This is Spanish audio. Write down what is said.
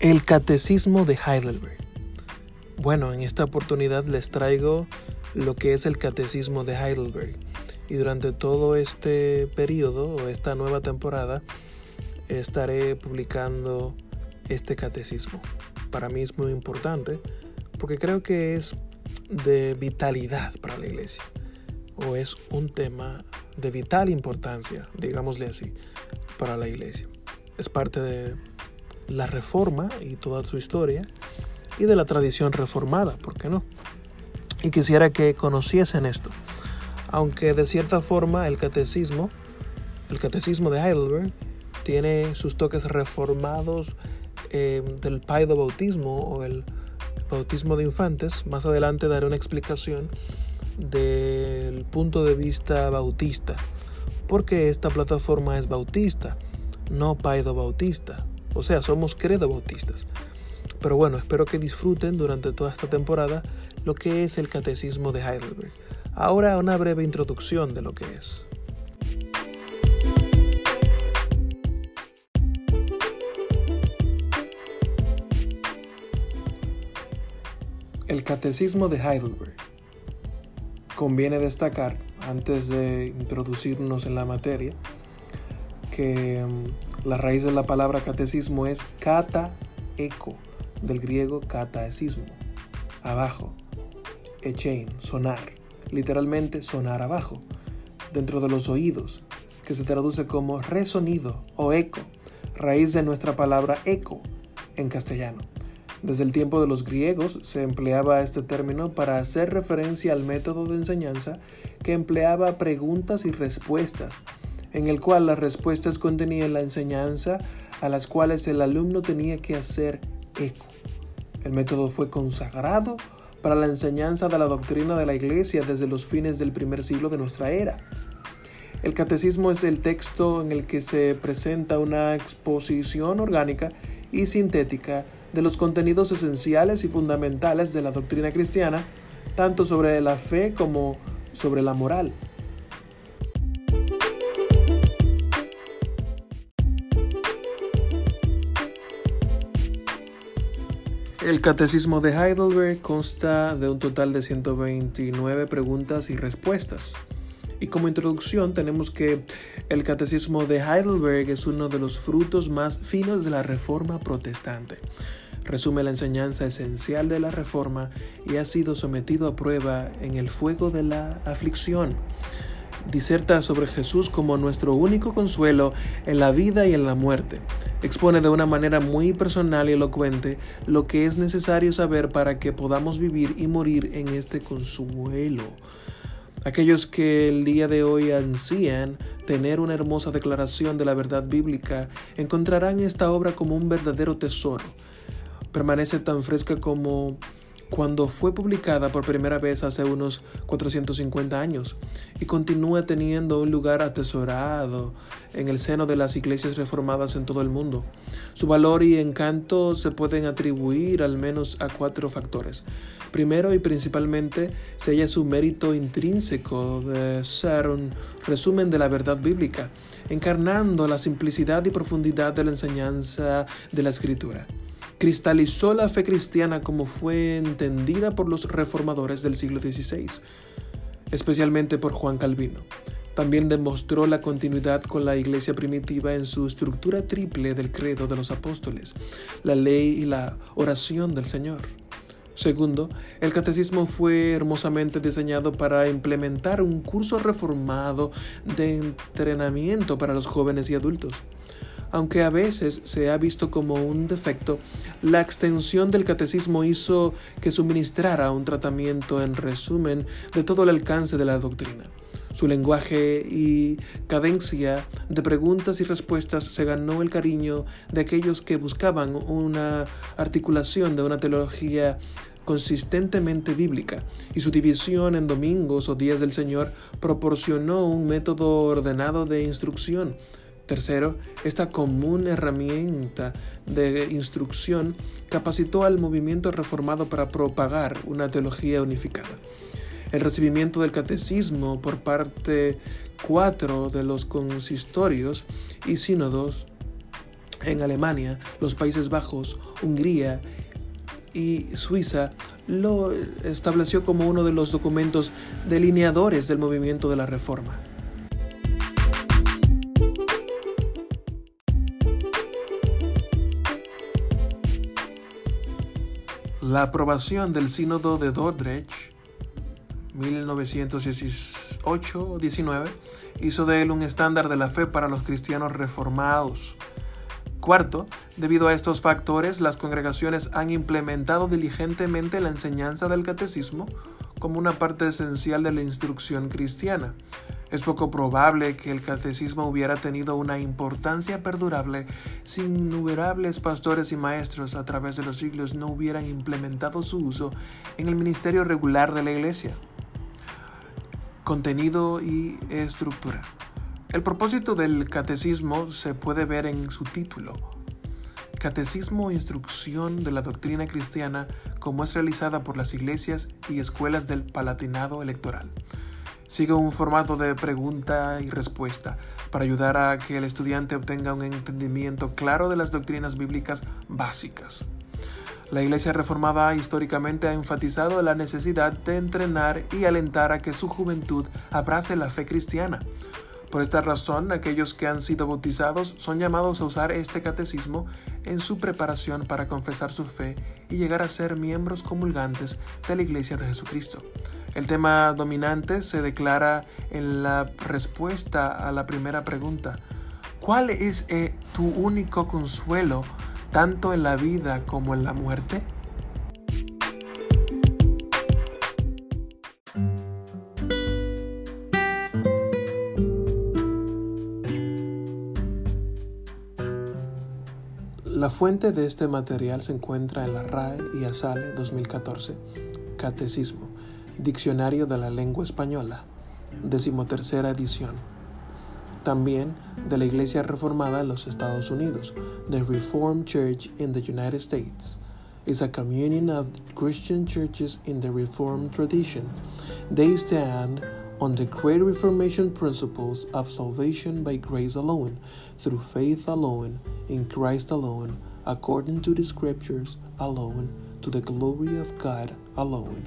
El Catecismo de Heidelberg. Bueno, en esta oportunidad les traigo lo que es el Catecismo de Heidelberg. Y durante todo este periodo esta nueva temporada estaré publicando este catecismo. Para mí es muy importante porque creo que es de vitalidad para la iglesia o es un tema de vital importancia, digámosle así, para la iglesia. Es parte de la reforma y toda su historia y de la tradición reformada, ¿por qué no? Y quisiera que conociesen esto, aunque de cierta forma el catecismo, el catecismo de Heidelberg, tiene sus toques reformados eh, del paido bautismo o el bautismo de infantes. Más adelante daré una explicación del punto de vista bautista, porque esta plataforma es bautista, no paido bautista. O sea, somos credo bautistas. Pero bueno, espero que disfruten durante toda esta temporada lo que es el catecismo de Heidelberg. Ahora una breve introducción de lo que es. El catecismo de Heidelberg. Conviene destacar, antes de introducirnos en la materia, que mm, la raíz de la palabra catecismo es kata eco, del griego kataesismo, abajo, echein, sonar, literalmente sonar abajo, dentro de los oídos, que se traduce como resonido o eco, raíz de nuestra palabra eco en castellano. Desde el tiempo de los griegos se empleaba este término para hacer referencia al método de enseñanza que empleaba preguntas y respuestas en el cual las respuestas contenían la enseñanza a las cuales el alumno tenía que hacer eco. El método fue consagrado para la enseñanza de la doctrina de la Iglesia desde los fines del primer siglo de nuestra era. El catecismo es el texto en el que se presenta una exposición orgánica y sintética de los contenidos esenciales y fundamentales de la doctrina cristiana, tanto sobre la fe como sobre la moral. El Catecismo de Heidelberg consta de un total de 129 preguntas y respuestas. Y como introducción tenemos que el Catecismo de Heidelberg es uno de los frutos más finos de la Reforma protestante. Resume la enseñanza esencial de la Reforma y ha sido sometido a prueba en el fuego de la aflicción diserta sobre Jesús como nuestro único consuelo en la vida y en la muerte. Expone de una manera muy personal y elocuente lo que es necesario saber para que podamos vivir y morir en este consuelo. Aquellos que el día de hoy ansían tener una hermosa declaración de la verdad bíblica encontrarán esta obra como un verdadero tesoro. Permanece tan fresca como cuando fue publicada por primera vez hace unos 450 años y continúa teniendo un lugar atesorado en el seno de las iglesias reformadas en todo el mundo. Su valor y encanto se pueden atribuir al menos a cuatro factores. Primero y principalmente se halla su mérito intrínseco de ser un resumen de la verdad bíblica, encarnando la simplicidad y profundidad de la enseñanza de la escritura cristalizó la fe cristiana como fue entendida por los reformadores del siglo XVI, especialmente por Juan Calvino. También demostró la continuidad con la iglesia primitiva en su estructura triple del credo de los apóstoles, la ley y la oración del Señor. Segundo, el catecismo fue hermosamente diseñado para implementar un curso reformado de entrenamiento para los jóvenes y adultos. Aunque a veces se ha visto como un defecto, la extensión del catecismo hizo que suministrara un tratamiento en resumen de todo el alcance de la doctrina. Su lenguaje y cadencia de preguntas y respuestas se ganó el cariño de aquellos que buscaban una articulación de una teología consistentemente bíblica, y su división en domingos o días del Señor proporcionó un método ordenado de instrucción Tercero, esta común herramienta de instrucción capacitó al movimiento reformado para propagar una teología unificada. El recibimiento del catecismo por parte cuatro de los consistorios y sínodos en Alemania, los Países Bajos, Hungría y Suiza lo estableció como uno de los documentos delineadores del movimiento de la Reforma. La aprobación del Sínodo de Dordrecht 1918-19 hizo de él un estándar de la fe para los cristianos reformados. Cuarto, debido a estos factores, las congregaciones han implementado diligentemente la enseñanza del catecismo como una parte esencial de la instrucción cristiana. Es poco probable que el catecismo hubiera tenido una importancia perdurable si innumerables pastores y maestros a través de los siglos no hubieran implementado su uso en el ministerio regular de la Iglesia. Contenido y estructura. El propósito del catecismo se puede ver en su título. Catecismo o instrucción de la doctrina cristiana como es realizada por las iglesias y escuelas del Palatinado electoral sigue un formato de pregunta y respuesta para ayudar a que el estudiante obtenga un entendimiento claro de las doctrinas bíblicas básicas. La Iglesia Reformada históricamente ha enfatizado la necesidad de entrenar y alentar a que su juventud abrace la fe cristiana. Por esta razón, aquellos que han sido bautizados son llamados a usar este catecismo en su preparación para confesar su fe y llegar a ser miembros comulgantes de la Iglesia de Jesucristo. El tema dominante se declara en la respuesta a la primera pregunta. ¿Cuál es eh, tu único consuelo tanto en la vida como en la muerte? La fuente de este material se encuentra en la RAE y ASALE 2014, Catecismo. Diccionario de la Lengua Española, decimotercera edición. También de la Iglesia Reformada en los Estados Unidos, The Reformed Church in the United States. is a communion of Christian churches in the Reformed tradition. They stand on the great Reformation principles of salvation by grace alone, through faith alone, in Christ alone, according to the Scriptures alone, to the glory of God alone.